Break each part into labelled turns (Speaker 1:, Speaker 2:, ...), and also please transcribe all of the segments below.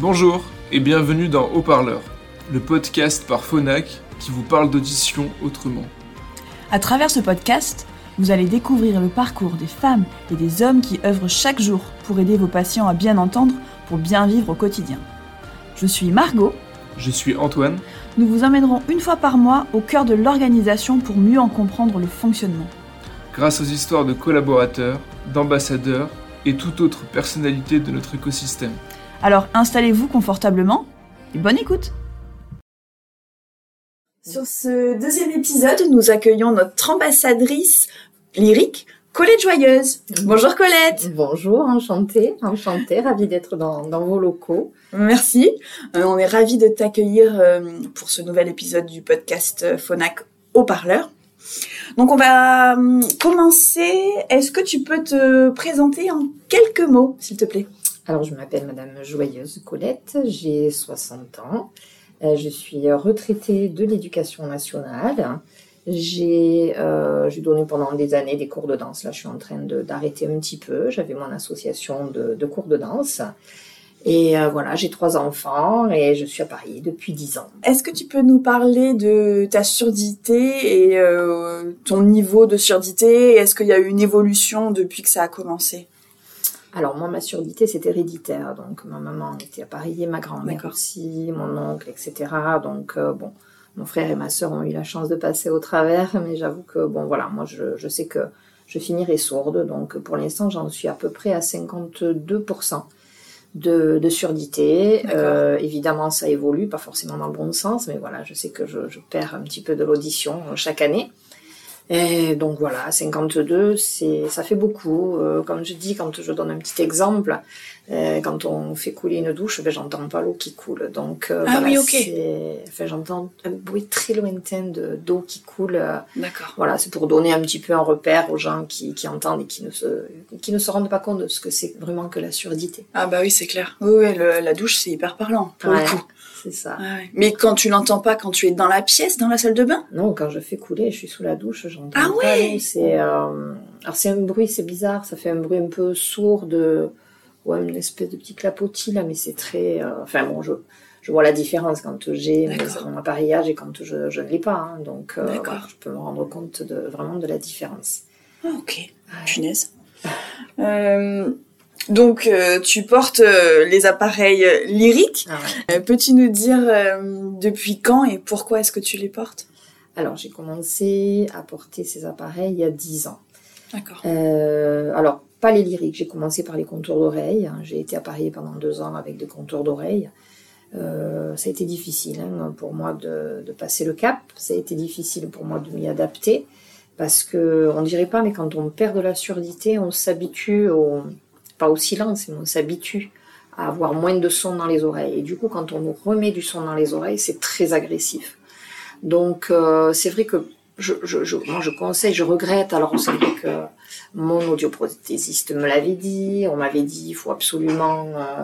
Speaker 1: Bonjour et bienvenue dans Haut-Parleur, le podcast par Phonak qui vous parle d'audition autrement.
Speaker 2: À travers ce podcast, vous allez découvrir le parcours des femmes et des hommes qui œuvrent chaque jour pour aider vos patients à bien entendre pour bien vivre au quotidien. Je suis Margot.
Speaker 1: Je suis Antoine.
Speaker 2: Nous vous emmènerons une fois par mois au cœur de l'organisation pour mieux en comprendre le fonctionnement.
Speaker 1: Grâce aux histoires de collaborateurs, d'ambassadeurs et toute autre personnalité de notre écosystème.
Speaker 2: Alors installez-vous confortablement et bonne écoute Sur ce deuxième épisode, nous accueillons notre ambassadrice lyrique, Colette Joyeuse. Bonjour Colette
Speaker 3: Bonjour, enchantée, enchantée, ravie d'être dans, vos locaux.
Speaker 2: Merci, euh, on est ravis de t'accueillir euh, pour ce nouvel épisode du podcast Phonak au parleur. Donc on va euh, commencer. Est-ce que tu peux te présenter en quelques mots, s'il te plaît?
Speaker 3: Alors je m'appelle Madame Joyeuse Colette, j'ai 60 ans. Euh, je suis retraitée de l'éducation nationale. J'ai euh, donné pendant des années des cours de danse. Là, je suis en train d'arrêter un petit peu. J'avais mon association de, de cours de danse. Et euh, voilà, j'ai trois enfants et je suis à Paris depuis dix ans.
Speaker 2: Est-ce que tu peux nous parler de ta surdité et euh, ton niveau de surdité? Est-ce qu'il y a eu une évolution depuis que ça a commencé?
Speaker 3: Alors moi, ma surdité, c'est héréditaire. Donc ma maman était à Paris, et ma grand-mère aussi, mon oncle, etc. Donc euh, bon, mon frère et ma sœur ont eu la chance de passer au travers, mais j'avoue que bon voilà, moi je, je sais que je finirai sourde. Donc pour l'instant, j'en suis à peu près à 52% de, surdité. Euh, évidemment, ça évolue, pas forcément dans le bon sens, mais voilà, je sais que je, je perds un petit peu de l'audition euh, chaque année. Et donc voilà, 52, c'est, ça fait beaucoup. Euh, comme je dis, quand je donne un petit exemple, euh, quand on fait couler une douche, ben, j'entends pas l'eau qui coule. Donc
Speaker 2: euh, ah oui, ok.
Speaker 3: Enfin, j'entends un bruit très lointain de, d'eau qui coule.
Speaker 2: D'accord.
Speaker 3: Voilà, c'est pour donner un petit peu un repère aux gens qui, qui entendent et qui ne se, qui ne se rendent pas compte de ce que c'est vraiment que la surdité.
Speaker 2: Ah bah oui, c'est clair. Oui, oui la douche, c'est hyper parlant pour le coup
Speaker 3: c'est ça.
Speaker 2: Mais quand tu l'entends pas, quand tu es dans la pièce, dans la salle de bain?
Speaker 3: Non, quand je fais couler, je suis sous la douche, j'entends
Speaker 2: ah ouais?
Speaker 3: C'est euh... alors c'est un bruit, c'est bizarre, ça fait un bruit un peu sourd de ouais une espèce de petit clapotis là, mais c'est très. Euh, enfin bon, je je vois la différence quand j'ai mon appareillage et quand je, je ne l'ai pas, hein. donc euh, je peux me rendre compte de vraiment de la différence.
Speaker 2: Ah, ok, punaise. euh, donc, tu portes les appareils lyriques. Ah peux-tu nous dire depuis quand et pourquoi est-ce que tu les portes?
Speaker 3: Alors, j'ai commencé à porter ces appareils il y a 10 ans.
Speaker 2: D'accord.
Speaker 3: alors, pas les lyriques. J'ai commencé par les contours d'oreilles. J'ai été appareillée pendant deux ans avec des contours d'oreilles. ça a été difficile hein, pour moi de, de, passer le cap. Ça a été difficile pour moi de m'y adapter parce que on dirait pas, mais quand on perd de la surdité, on s'habitue au pas au silence, mais on s'habitue à avoir moins de son dans les oreilles. Et du coup, quand on nous remet du son dans les oreilles, c'est très agressif. Donc, euh, c'est vrai que je, je, je, moi, je conseille, je regrette. Alors, c'est vrai que mon audioprothésiste me l'avait dit. On m'avait dit, il faut absolument euh,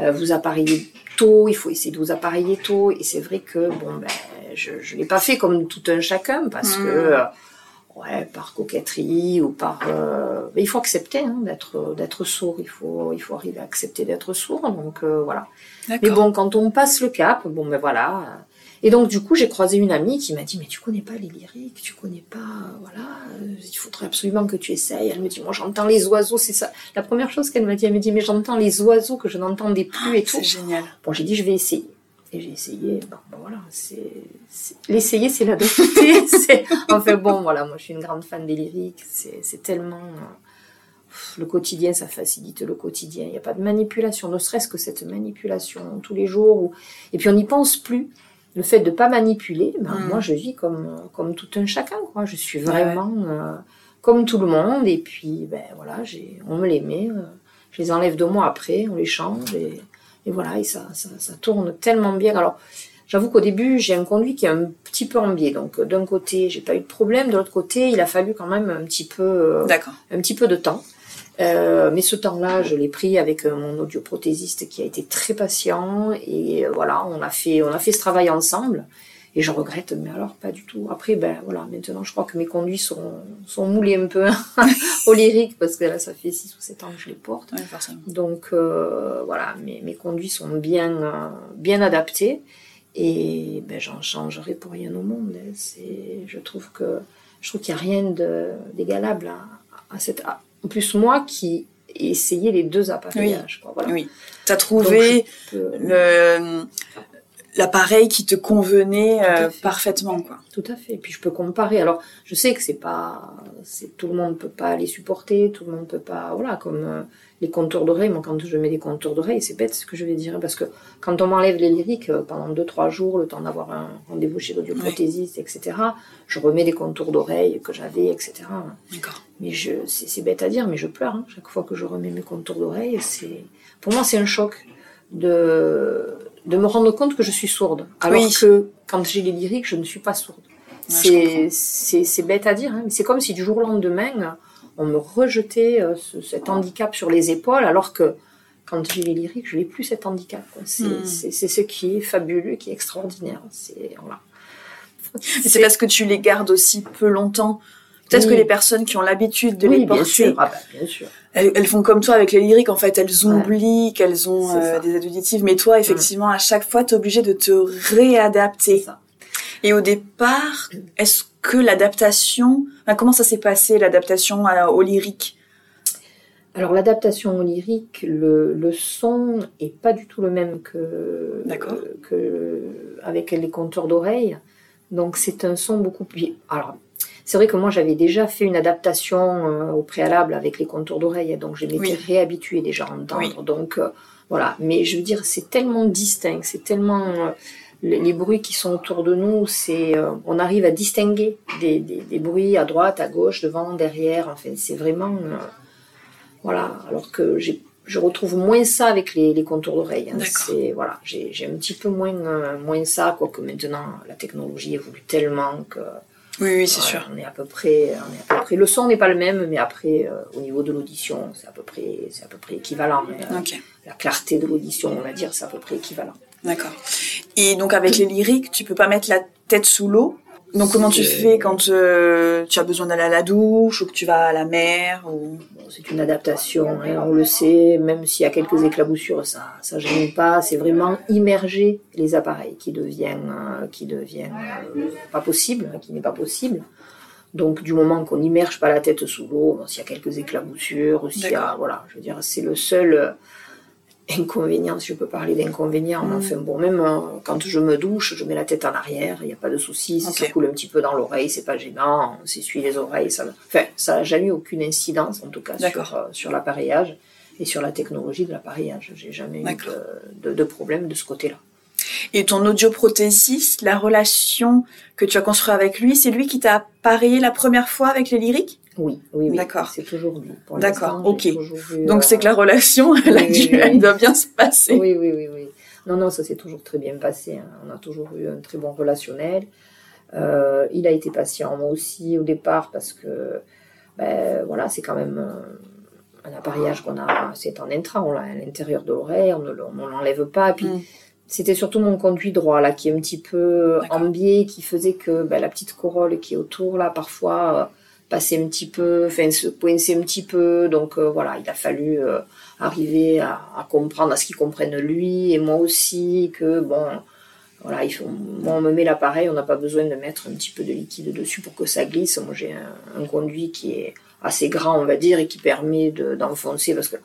Speaker 3: euh, vous appareiller tôt. Il faut essayer de vous appareiller tôt. Et c'est vrai que, bon, ben, je ne l'ai pas fait comme tout un chacun parce mmh. que ouais, par coquetterie ou par. Euh, il faut accepter hein, d'être d'être sourd. Il faut il faut arriver à accepter d'être sourd. Donc euh, voilà. Mais bon, quand on passe le cap, bon ben voilà. Et donc du coup, j'ai croisé une amie qui m'a dit mais tu connais pas les lyriques, tu connais pas, voilà, il faudrait absolument que tu essayes. Elle me dit moi j'entends les oiseaux, c'est ça. La première chose qu'elle m'a dit, elle me dit mais j'entends les oiseaux que je n'entendais plus et tout.
Speaker 2: C'est génial.
Speaker 3: Bon j'ai dit je vais essayer. Et j'ai essayé, bon, voilà, c'est, l'essayer, c'est l'adopter. c'est, enfin bon, voilà, moi je suis une grande fan des lyriques, c'est, c'est tellement, le quotidien, ça facilite le quotidien. Il n'y a pas de manipulation, ne serait-ce que cette manipulation tous les jours. Et puis on n'y pense plus. Le fait de ne pas manipuler, ben, mm. moi je vis comme, comme tout un chacun, quoi. Je suis vraiment euh, comme tout le monde. Et puis, ben voilà, on me les met, euh, je les enlève deux mois après, on les change. Et, et voilà, et ça, ça, ça tourne tellement bien. Alors, j'avoue qu'au début, j'ai un conduit qui est un petit peu en biais. Donc, d'un côté, j'ai pas eu de problème. De l'autre côté, il a fallu quand même un petit peu, euh, un petit peu de temps. Euh, mais ce temps-là, je l'ai pris avec euh, mon audioprothésiste qui a été très patient et voilà, on a fait, on a fait ce travail ensemble. Et je regrette, mais alors pas du tout. Après, ben voilà, maintenant je crois que mes conduits sont, sont moulés un peu au lyrique parce que là ça fait 6 ou 7 ans que je les porte. Donc euh, voilà, mes, mes conduits sont bien, euh, bien adaptés et ben, j'en changerai pour rien au monde. Hein. C'est, je trouve que je trouve qu'il n'y a rien d'égalable à, à, cette. En plus moi qui ai essayé les deux appareillages.
Speaker 2: Oui. Voilà. oui. Tu as trouvé le l'appareil qui te convenait euh, parfaitement quoi.
Speaker 3: Tout à fait. Et puis je peux comparer. Alors je sais que c'est pas, c'est tout le monde peut pas les supporter, tout le monde peut pas, voilà, comme euh, les contours d'oreilles. Moi quand je mets des contours d'oreilles, c'est bête ce que je vais dire parce que quand on m'enlève les lyriques euh, pendant deux trois jours, le temps d'avoir un rendez-vous chez l'audioprothésiste, etc. Je remets des contours d'oreilles que j'avais, etc.
Speaker 2: D'accord.
Speaker 3: Mais je, c'est bête à dire, mais je pleure hein. chaque fois que je remets mes contours d'oreilles. C'est, pour moi c'est un choc de de me rendre compte que je suis sourde. Alors que quand j'ai les lyriques, je ne suis pas sourde. c'est bête à dire, hein, mais c'est comme si du jour au lendemain, on me rejetait euh, cet handicap sur les épaules, alors que quand j'ai les lyriques, je n'ai plus cet handicap. Hmm. C'est ce qui est fabuleux, qui est extraordinaire. C'est voilà.
Speaker 2: parce que tu les gardes aussi peu longtemps Peut-être que les personnes qui ont l'habitude de les porter,
Speaker 3: ah bah, bien sûr.
Speaker 2: Elles, font comme toi avec les lyriques. En fait, elles oublient qu'elles ont euh, des aides auditives. Mais toi, effectivement, à chaque fois, tu es obligé de te réadapter. Et au départ, est-ce que l'adaptation, comment ça s'est passé, l'adaptation au lyrique
Speaker 3: alors l'adaptation au lyrique, le, le, son est pas du tout le même que, que avec les compteurs d'oreilles. Donc c'est un son beaucoup plus. Alors c'est vrai que moi, j'avais déjà fait une adaptation euh, au préalable avec les contours d'oreilles, donc je m'étais réhabituée déjà à entendre. Donc euh, voilà, mais je veux dire, c'est tellement distinct, c'est tellement euh, les, bruits qui sont autour de nous, c'est on arrive à distinguer des, des, bruits à droite, à gauche, devant, derrière. Enfin, c'est vraiment voilà. Alors que je retrouve moins ça avec les, les contours d'oreilles. Hein. C'est voilà, j'ai un petit peu moins moins ça, quoique maintenant la technologie évolue tellement que
Speaker 2: oui, oui, c'est sûr.
Speaker 3: On est à peu près, on est à peu près. Le son n'est pas le même, mais après, euh, au niveau de l'audition, c'est à peu près, c'est à peu près équivalent. Euh, la clarté de l'audition, on va dire, c'est à peu près équivalent.
Speaker 2: D'accord. Et donc avec les lyriques, tu peux pas mettre la tête sous l'eau donc comment tu fais quand euh, tu as besoin d'aller à la douche ou que tu vas à la mer ou...
Speaker 3: C'est une adaptation, hein, on le sait, même s'il y a quelques éclaboussures, ça ça gêne pas. C'est vraiment immerger les appareils qui deviennent, euh, qui deviennent euh, pas possible, qui n'est pas possible. Donc du moment qu'on n'immerge pas la tête sous l'eau, s'il y a quelques éclaboussures, s'il y a, voilà, je veux dire, c'est le seul inconvénient, si je peux parler d'inconvénient. Mm. Enfin bon, même euh, quand je me douche, je mets la tête en arrière, il n'y a pas de souci. Si ça coule un petit peu dans l'oreille, c'est pas gênant. On s'essuie les oreilles. Ça... Enfin, ça n'a jamais eu aucune incidence, en tout cas, sur, euh, sur l'appareillage et sur la technologie de l'appareillage. J'ai jamais eu de, de, problème de ce côté-là.
Speaker 2: Et ton audioprothésiste, la relation que tu as construite avec lui, c'est lui qui t'a appareillé la première fois avec les lyriques?
Speaker 3: Oui, oui, D'accord. C'est toujours lui.
Speaker 2: D'accord, ok. Donc c'est que la relation, elle, a dû, elle doit bien se passer.
Speaker 3: Oui, oui, oui, oui. Non, non, ça s'est toujours très bien passé. Hein. On a toujours eu un très bon relationnel. Euh, il a été patient, moi aussi, au départ, parce que, ben, voilà, c'est quand même euh, un, appareillage qu'on a, c'est en intra, on l'a à l'intérieur de l'oreille, on ne l'enlève pas. Puis, mm. c'était surtout mon conduit droit, là, qui est un petit peu en biais, qui faisait que ben, la petite corolle qui est autour, là, parfois, euh, passer un petit peu, enfin se coincer un petit peu. Donc euh, voilà, il a fallu euh, arriver à, comprendre, à ce qu'il comprenne lui et moi aussi que bon, voilà, il faut, moi on me met l'appareil, on n'a pas besoin de mettre un petit peu de liquide dessus pour que ça glisse. Moi j'ai un, conduit qui est assez grand, on va dire, et qui permet d'enfoncer parce que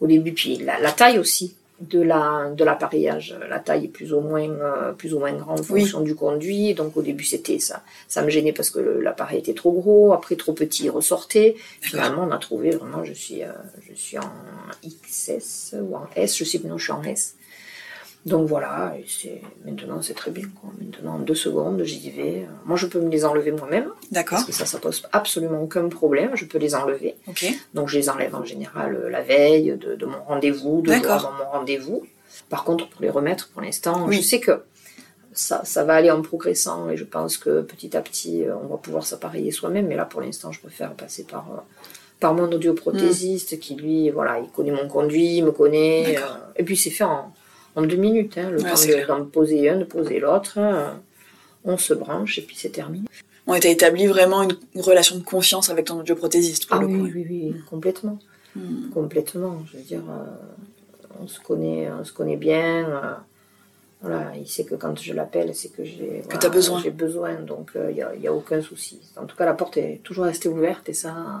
Speaker 3: au début, puis la taille aussi de la de l'appareillage. La taille est plus ou moins euh, plus ou moins grande en fonction du conduit. Donc au début c'était ça, ça me gênait parce que l'appareil était trop gros. Après trop petit, il ressortait. Finalement on a trouvé vraiment, je suis euh, je suis en XS ou en S, je sais plus non, je suis en S. Donc voilà, et c'est maintenant c'est très bien. Quoi. Maintenant en deux secondes, j'y vais. Moi, je peux me les enlever moi-même.
Speaker 2: D'accord.
Speaker 3: Parce que ça, ça pose absolument aucun problème. Je peux les enlever. Ok. Donc je les enlève en général euh, la veille de, mon rendez-vous, de avant mon rendez-vous. Par contre, pour les remettre, pour l'instant, je sais que ça, ça va aller en progressant et je pense que petit à petit, euh, on va pouvoir s'appareiller soi-même. Mais là, pour l'instant, je préfère passer par euh, par mon audioprothésiste mm. qui lui, voilà, il connaît mon conduit, il me connaît. et puis c'est fait en en deux minutes, hein, le temps d'en poser un, de poser l'autre. Hein. on se branche et puis c'est terminé.
Speaker 2: On a établi vraiment une, relation de confiance avec ton audioprothésiste pour
Speaker 3: ah
Speaker 2: le
Speaker 3: oui,
Speaker 2: coup.
Speaker 3: oui, oui, complètement.
Speaker 2: Hmm.
Speaker 3: Complètement. Je veux dire, euh, on, se connaît, on se connaît bien. euh, voilà, il sait que quand je l'appelle, c'est que j'ai
Speaker 2: t'as besoin.
Speaker 3: J'ai besoin, donc il n'y a, y a aucun souci. En tout cas, la porte est toujours restée ouverte et ça.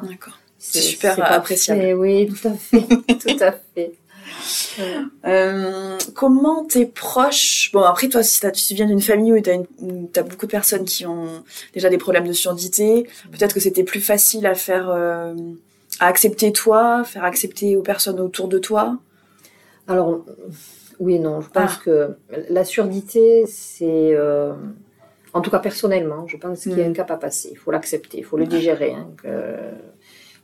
Speaker 2: C'est super appréciable.
Speaker 3: Oui, tout à fait. tout à fait.
Speaker 2: Euh, comment tes proches Bon, après, toi, si t'as- tu viens d'une famille où tu as, beaucoup de personnes qui ont déjà des problèmes de surdité, peut-être que c'était plus facile à faire, euh, à accepter toi, faire accepter aux personnes autour de toi?
Speaker 3: Alors, oui et non. Je pense
Speaker 2: Ah.
Speaker 3: que la surdité, c'est. euh, en tout cas, personnellement, je pense qu'il y a
Speaker 2: Mm.
Speaker 3: un cap à passer. Il faut l'accepter, il faut le digérer. hein, que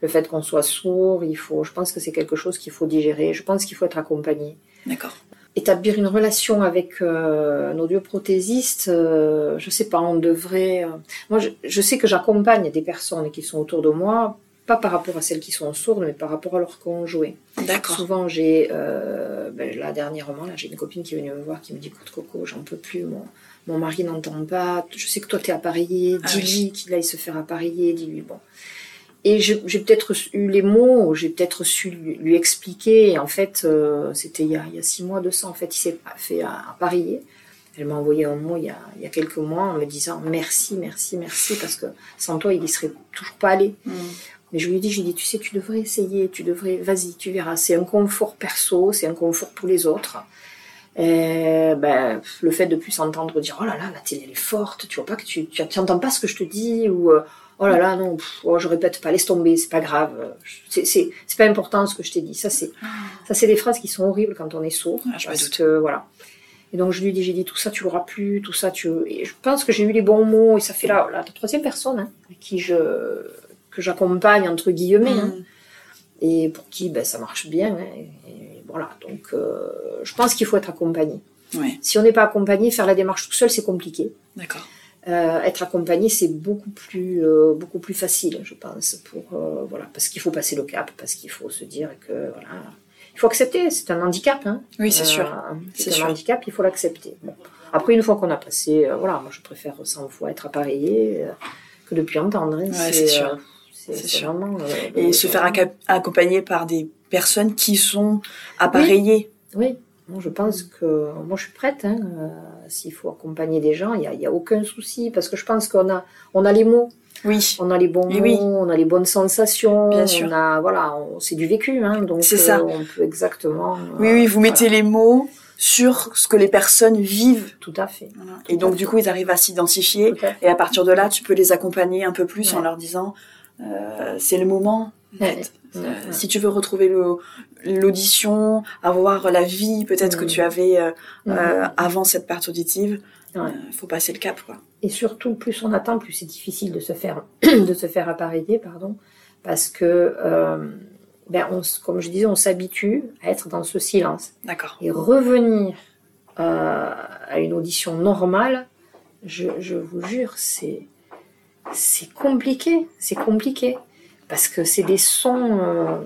Speaker 3: le fait qu'on soit sourd, il faut, je pense que c'est quelque chose qu'il faut digérer. Je pense qu'il faut être accompagné.
Speaker 2: D'accord.
Speaker 3: Établir une relation avec euh, un audioprothésiste, euh, je sais pas, on devrait. euh, Moi, je, je sais que j'accompagne des personnes qui sont autour de moi, pas par rapport à celles qui sont sourdes, mais par rapport à leur conjoint.
Speaker 2: D'accord.
Speaker 3: Souvent, j'ai, euh, ben, là dernièrement, là, j'ai une copine qui est venue me voir qui me dit Écoute, Coco, j'en peux plus, mon, mon mari n'entend pas, je sais que toi, tu es appareillé,
Speaker 2: Ah
Speaker 3: dis-lui qu'il aille se faire appareiller, dis-lui. Bon. Et j'ai peut-être eu les mots, j'ai peut-être su lui, lui expliquer. Et en fait, euh, c'était il, y a- il y a six mois de ça, en fait, il s'est fait appareiller. Elle m'a envoyé un mot il y, a, il y a quelques mois en me disant merci, merci, merci, parce que sans toi, il y serait toujours pas allé.
Speaker 2: Hmm.
Speaker 3: Mais je lui ai dit, je lui ai dit, tu sais, tu devrais essayer, tu devrais, vas-y, tu verras. C'est un confort perso, c'est un confort pour les autres. Et, ben, le fait de plus s'entendre dire, oh là là, la télé elle est forte, tu vois pas que tu, tu, tu entends pas ce que je te dis, ou euh, oh là là, non, pff, oh, je répète pas, laisse tomber, c'est pas grave, c'est, c'est, c'est pas important ce que je t'ai dit. Ça, c'est, ça, c'est des phrases qui sont horribles quand on est sourd.
Speaker 2: Ah, je me
Speaker 3: parce
Speaker 2: doute.
Speaker 3: que, voilà. Et donc, je lui ai dit, j'ai dit, tout ça, tu l'auras plus, tout ça, tu. Et je pense que j'ai eu les bons mots, et ça fait la, la troisième personne hein, qui je, que j'accompagne, entre guillemets, hein,
Speaker 2: Hmm.
Speaker 3: et pour qui ben, ça marche bien. hein, et, et voilà, donc euh, je pense qu'il faut être accompagné.
Speaker 2: Ouais,
Speaker 3: Si on n'est pas accompagné, faire la démarche tout seul, c'est compliqué.
Speaker 2: d'accord.
Speaker 3: Euh, être accompagné, c'est beaucoup plus, euh, beaucoup plus facile, je pense, pour euh, voilà, parce qu'il faut passer le cap, parce qu'il faut se dire que voilà, il faut accepter, c'est un handicap. Hein.
Speaker 2: Oui, c'est sûr.
Speaker 3: C'est un
Speaker 2: sûr.
Speaker 3: handicap, il faut l'accepter. Bon. Après, une fois qu'on a passé, voilà, moi je préfère 100 fois être appareillé que de plus entendre. hein.
Speaker 2: Ouais, c'est sûr.
Speaker 3: c'est vraiment,
Speaker 2: Et se faire accompagner par des personnes qui sont appareillées.
Speaker 3: Oui, Je pense que moi je suis prête. Hein, euh, S'il faut accompagner des gens, il n'y a, y a aucun souci parce que je pense qu'on a, on a les mots,
Speaker 2: Oui,
Speaker 3: on a les bons mots,
Speaker 2: oui.
Speaker 3: on a les bonnes sensations,
Speaker 2: Bien
Speaker 3: on
Speaker 2: sûr.
Speaker 3: a voilà, c'est du vécu, hein, donc
Speaker 2: C'est ça.
Speaker 3: euh, on peut exactement. euh,
Speaker 2: oui, oui, vous mettez
Speaker 3: voilà,
Speaker 2: les mots sur ce que les personnes vivent.
Speaker 3: tout à fait.
Speaker 2: Et donc, du coup, ils arrivent à s'identifier.
Speaker 3: À.
Speaker 2: Et à partir de là, tu peux les accompagner un peu plus en leur disant euh, c'est le moment. Euh. Si tu veux retrouver l'audition, avoir la vie peut-être que tu avais euh,
Speaker 3: Mhm.
Speaker 2: euh, avant cette perte auditive, il
Speaker 3: Ouais.
Speaker 2: faut passer le cap. Quoi.
Speaker 3: Et surtout, plus on attend, plus c'est difficile de se faire, de se faire appareiller, pardon, parce que, euh, ben, on, comme je disais, on s'habitue à être dans ce silence.
Speaker 2: D'accord.
Speaker 3: Et revenir euh, à une audition normale, je, je vous jure, c'est c'est compliqué, c'est compliqué, parce que c'est des sons euh,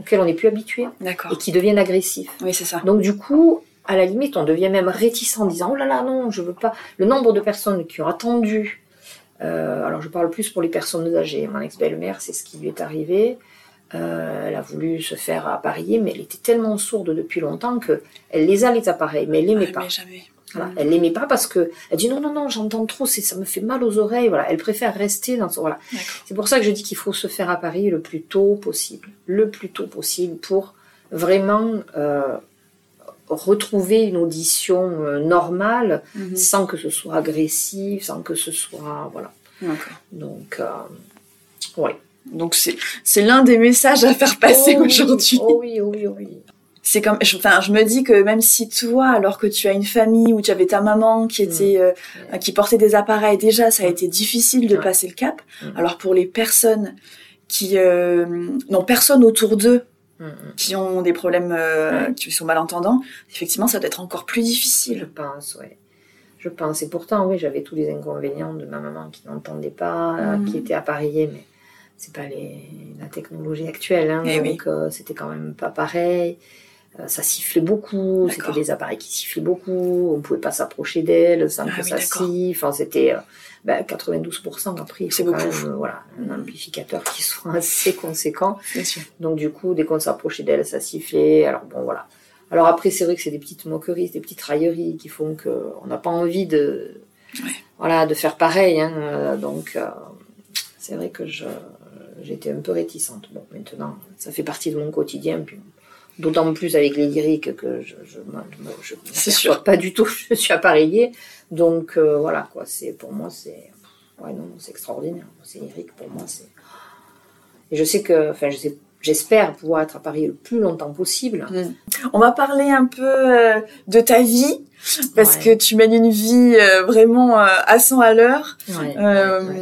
Speaker 3: auxquels on n'est plus habitué et qui deviennent agressifs.
Speaker 2: Oui, c'est ça.
Speaker 3: Donc du coup, à la limite, on devient même réticent en disant oh là là non, je veux pas. Le nombre de personnes qui ont attendu. euh, alors je parle plus pour les personnes âgées. Mon ex-belle-mère, c'est ce qui lui est arrivé. Euh, elle a voulu se faire appareiller, mais elle était tellement sourde depuis longtemps que elle les a les appareils, mais elle l'aimait
Speaker 2: Ouais,
Speaker 3: pas.
Speaker 2: mais jamais.
Speaker 3: Voilà. Elle l'aimait pas parce que elle dit non non non, j'entends trop, c'est ça me fait mal aux oreilles. Voilà, elle préfère rester dans son voilà. C'est pour ça que je dis qu'il faut se faire appareiller le plus tôt possible, le plus tôt possible pour vraiment euh, retrouver une audition euh, normale
Speaker 2: Mhm.
Speaker 3: sans que ce soit agressif, sans que ce soit voilà. Donc euh, ouais.
Speaker 2: Donc c'est c'est l'un des messages à faire passer
Speaker 3: Oh
Speaker 2: aujourd'hui.
Speaker 3: Oh oui, oh oui, oh oui.
Speaker 2: C'est comme, je- enfin, je me dis que même si toi, alors que tu as une famille où tu avais ta maman qui était, euh,
Speaker 3: Ouais.
Speaker 2: qui portait des appareils, déjà, ça a été difficile de
Speaker 3: Ouais.
Speaker 2: passer le cap.
Speaker 3: Mm.
Speaker 2: Alors pour les personnes qui euh, n'ont personne autour d'eux,
Speaker 3: Mm, mm.
Speaker 2: qui ont des problèmes, euh,
Speaker 3: Ouais.
Speaker 2: qui sont malentendants, effectivement, ça doit être encore plus
Speaker 3: Je
Speaker 2: difficile.
Speaker 3: pense, oui. Je pense. Et pourtant, oui, j'avais tous les inconvénients de ma maman qui n'entendait pas, qui était appareillée, mais c'est pas les, la technologie actuelle, hein,
Speaker 2: Eh oui.
Speaker 3: donc euh, c'était quand même pas pareil. Euh, ça sifflait beaucoup, c'était des appareils qui sifflaient beaucoup, on pouvait pas s'approcher d'elles sans
Speaker 2: Ah
Speaker 3: que
Speaker 2: oui,
Speaker 3: ça siffle. Enfin, c'était euh, ben, 92% après, il
Speaker 2: C'est
Speaker 3: quand même euh, voilà, un amplificateur qui soit assez conséquent.
Speaker 2: Bien sûr.
Speaker 3: Donc du coup, dès qu'on s'approchait d'elle, ça sifflait. Alors bon, voilà. Alors après, c'est vrai que c'est des petites moqueries, des petites railleries qui font que on n'a pas envie de,
Speaker 2: Ouais.
Speaker 3: voilà, de faire pareil. Hein. Euh, Donc euh, c'est vrai que je j'étais un peu réticente. Bon, maintenant, ça fait partie de mon quotidien. Puis d'autant plus avec les lyriques que je m'aperçois
Speaker 2: sûr.
Speaker 3: pas du tout. Je suis appareillée. Donc euh, voilà quoi. C'est pour moi c'est ouais non c'est extraordinaire. C'est lyrique pour moi c'est et je sais que, enfin, je sais- j'espère pouvoir être à Paris le plus longtemps possible.
Speaker 2: On va parler un peu euh, de ta vie, parce
Speaker 3: Ouais.
Speaker 2: que tu mènes une vie euh, vraiment à 100 à l'heure.
Speaker 3: Ouais, ouais, ouais.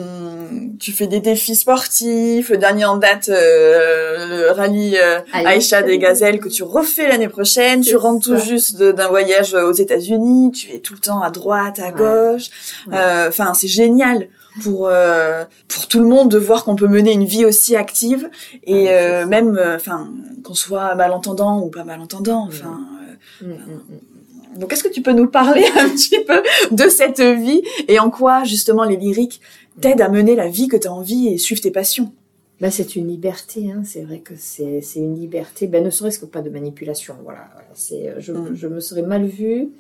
Speaker 2: Tu fais des défis sportifs. Le dernier en date, euh, le rallye euh. Aïcha des Gazelles que tu refais l'année prochaine. Tu rentres tout juste d'un voyage aux États-Unis. Tu es tout le temps à droite, à
Speaker 3: Ouais.
Speaker 2: gauche.
Speaker 3: Ouais.
Speaker 2: Euh, Enfin, c'est génial pour euh, pour tout le monde de voir qu'on peut mener une vie aussi active et euh,
Speaker 3: ça.
Speaker 2: même, euh, enfin, qu'on soit malentendant ou pas malentendant. Enfin. euh,
Speaker 3: Mm, mm, mm.
Speaker 2: Donc, est-ce que tu peux nous parler un petit peu de cette vie et en quoi, justement, les lyriques t'aident à mener la vie que tu as envie et suivre tes passions?
Speaker 3: Ben, c'est une liberté, hein. c'est vrai que c'est une liberté, ben, ne serait-ce que pas de manipulation. Voilà, je,
Speaker 2: Mm.
Speaker 3: je me serais mal vue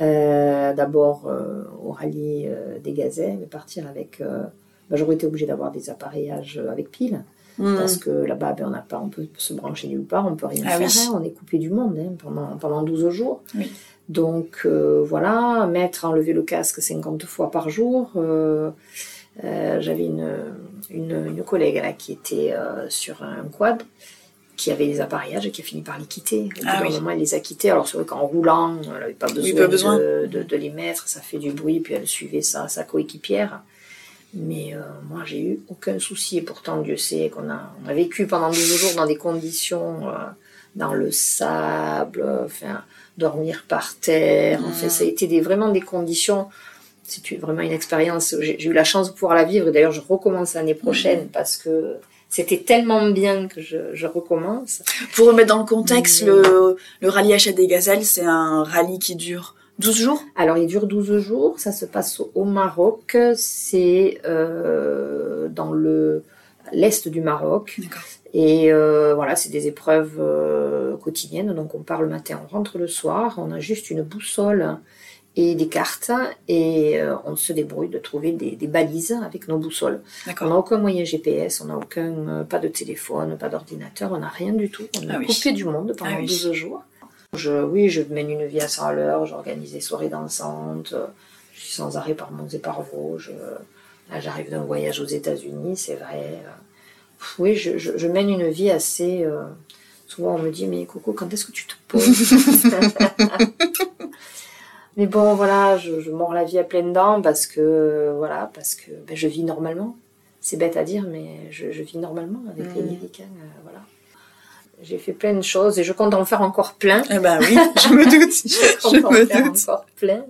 Speaker 3: euh, d'abord euh, au rallye euh, des gazelles, partir avec. euh, ben, j'aurais été obligée d'avoir des appareillages avec pile. parce que là-bas, ben, on n'a pas, on peut se brancher nulle part, on peut rien
Speaker 2: Ah
Speaker 3: faire,
Speaker 2: oui.
Speaker 3: hein, on est coupé du monde hein, pendant, pendant 12 jours.
Speaker 2: Oui.
Speaker 3: Donc euh, voilà, mettre, enlever le casque 50 fois par jour. euh, euh, J'avais une, une, une collègue là, qui était sur un quad, qui avait des appareillages et qui a fini par les quitter. Au
Speaker 2: Ah oui.
Speaker 3: moment, elle les a quittés. Alors c'est vrai qu'en roulant, elle n'avait pas besoin,
Speaker 2: pas besoin.
Speaker 3: De, de, de les mettre, ça fait du bruit, puis elle suivait sa, sa coéquipière. Mais moi, j'ai eu aucun souci. Et pourtant, Dieu sait qu'on a, on a vécu pendant 12 jours dans des conditions, dans le sable, euh, enfin, dormir par terre. Enfin,
Speaker 2: Mm.
Speaker 3: ça a été des, vraiment des conditions. C'est vraiment une expérience. J'ai eu la chance de pouvoir la vivre. D'ailleurs, je recommence l'année prochaine parce que c'était tellement bien que je, je recommence.
Speaker 2: Pour remettre dans le contexte, le, le rallye Achat des Gazelles, c'est un rallye qui dure 12 jours?
Speaker 3: Alors, il dure 12 jours. Ça se passe au- au Maroc. C'est euh, dans le l'est du Maroc. Et euh, voilà, c'est des épreuves euh, quotidiennes. Donc, on part le matin, on rentre le soir. On a juste une boussole et des cartes. Et euh, on se débrouille de trouver des, des balises avec nos boussoles. On n'a aucun moyen GPS, on n'a aucun, pas de téléphone, pas d'ordinateur, on n'a rien du tout. On est
Speaker 2: Ah oui.
Speaker 3: coupé du monde pendant
Speaker 2: Ah oui.
Speaker 3: 12 jours. Je, oui, je mène une vie à 100 à l'heure, j'organise des soirées dansantes, je suis sans arrêt par Mons et par là j'arrive d'un voyage aux États-Unis, c'est vrai. Oui, je, je- je mène une vie assez. euh, souvent on me dit, mais Coco, quand est-ce que tu te poses? Mais bon, voilà, je, je mords la vie à pleines dents parce que, voilà, parce que ben, je vis normalement. C'est bête à dire, mais je, je vis normalement avec les
Speaker 2: Mhm.
Speaker 3: lyriques. hein, euh, voilà. J'ai fait plein de choses et je compte en faire encore plein.
Speaker 2: Eh ben oui, je me doute.
Speaker 3: Je compte en
Speaker 2: me
Speaker 3: faire
Speaker 2: doute.
Speaker 3: encore plein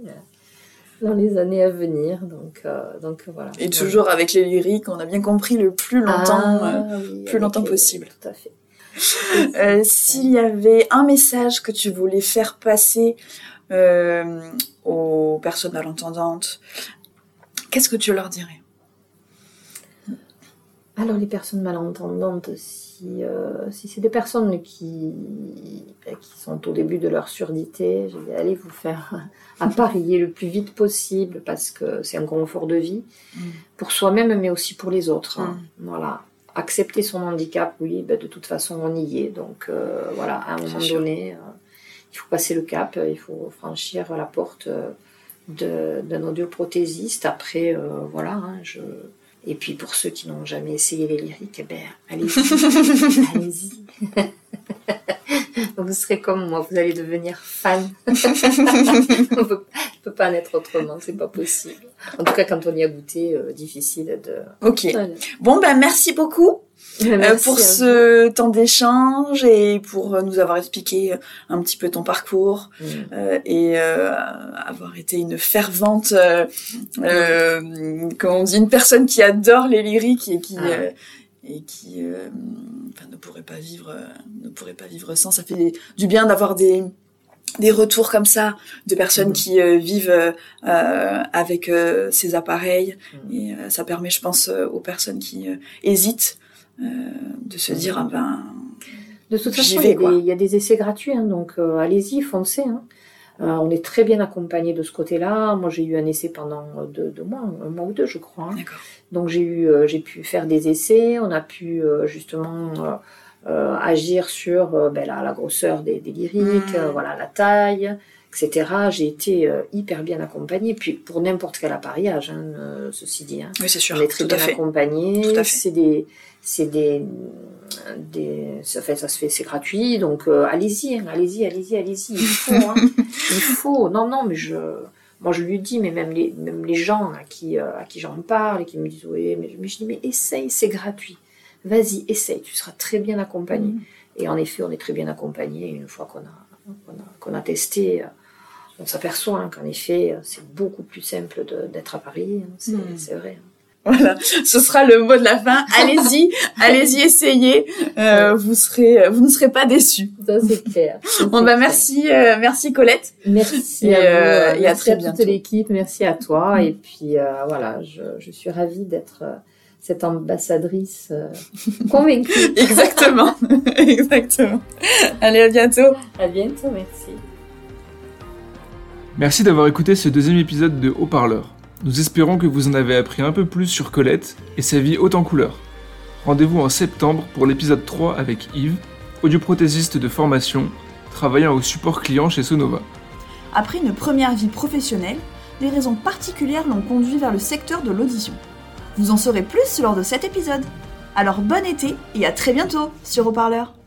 Speaker 3: dans les années à venir. Donc, euh, donc voilà.
Speaker 2: Et toujours avec les lyriques, on a bien compris le plus longtemps. euh,
Speaker 3: Ah oui,
Speaker 2: plus longtemps
Speaker 3: les-
Speaker 2: possible.
Speaker 3: Tout à fait.
Speaker 2: Euh, S'il y avait un message que tu voulais faire passer euh, aux personnes malentendantes, qu'est-ce que tu leur dirais?
Speaker 3: Alors les personnes malentendantes, si, euh, si c'est des personnes qui, qui sont au début de leur surdité, je vais aller vous faire apparier le plus vite possible parce que c'est un confort de vie
Speaker 2: Mm.
Speaker 3: pour soi-même mais aussi pour les autres. hein.
Speaker 2: Mm.
Speaker 3: Voilà. Accepter son handicap, oui, ben, de toute façon on y est. Donc euh, voilà, à un moment
Speaker 2: sûr.
Speaker 3: donné, euh, il faut passer le cap, il faut franchir la porte d'un audioprothésiste. Après, voilà, hein, je... Et puis pour ceux qui n'ont jamais essayé les lyriques, eh ben, allez-y, allez-y. vous serez comme moi, vous allez devenir fan. on peut, on peut pas en être autrement, c'est pas possible. En tout cas, quand on y a goûté, euh, difficile de.
Speaker 2: Ok.
Speaker 3: Voilà.
Speaker 2: Bon, ben merci beaucoup
Speaker 3: Merci
Speaker 2: pour ce temps d'échange et pour euh, nous avoir expliqué un petit peu ton parcours
Speaker 3: Mm.
Speaker 2: euh, et euh, avoir été une fervente, euh, euh, comment on dit, une personne qui adore les lyriques et qui
Speaker 3: Ah.
Speaker 2: euh, et qui ne pourrait pas vivre ne pourrait pas vivre sans. Ça fait du bien d'avoir des des retours comme ça de personnes mmh. qui vivent avec ces appareils mmh. et ça permet je pense aux personnes qui hésitent de se dire ah ben
Speaker 3: de toute façon, il y, a des essais gratuits, hein, donc euh, allez-y, foncez. Hein. Euh, on est très bien accompagné de ce côté-là. Moi, j'ai eu un essai pendant deux, mois, un mois ou deux, je crois. Hein. Donc j'ai eu, euh, j'ai pu faire des essais. On a pu justement agir sur ben, la, grosseur des, lyriques, mmh. voilà la taille, etc. J'ai été hyper bien accompagnée. Puis pour n'importe quel appareillage, ceci dit.
Speaker 2: oui, c'est sûr.
Speaker 3: On est très bien accompagné. C'est des c'est des, des ça, fait, ça se fait, c'est gratuit, donc euh, allez-y, hein, allez-y, allez-y, allez-y, il faut, hein, il faut. Non, non, mais je, moi je lui dis, mais même les, même les gens à qui, euh, à qui j'en parle et qui me disent, oui, mais, je dis, mais essaye, c'est gratuit. Vas-y, essaye, tu seras très bien accompagné. Mm. Et en effet, on est très bien accompagné. Une fois qu'on a, qu'on a, testé, on s'aperçoit hein, qu'en effet, c'est beaucoup plus simple d'être à Paris. C'est mm. vrai.
Speaker 2: Voilà, ce sera le mot de la fin. Allez-y, allez-y, essayez. Euh, vous serez, vous ne serez pas déçus.
Speaker 3: Ça c'est clair.
Speaker 2: bon bah merci, euh, merci Colette.
Speaker 3: Merci à euh, et à très à toute l'équipe. Merci à toi. Et puis voilà, je, je, suis ravie d'être cette ambassadrice convaincue.
Speaker 2: Exactement, exactement. Allez, à bientôt.
Speaker 3: À bientôt, merci.
Speaker 1: Merci d'avoir écouté ce deuxième épisode de Haut-Parleur. Nous espérons que vous en avez appris un peu plus sur Colette et sa vie haute en couleurs. Rendez-vous en septembre pour l'épisode 3 avec Yves, audioprothésiste de formation, travaillant au support client chez Sonova.
Speaker 2: Après une première vie professionnelle, des raisons particulières l'ont conduit vers le secteur de l'audition. Vous en saurez plus lors de cet épisode. Alors bon été et à très bientôt sur Haut-Parleur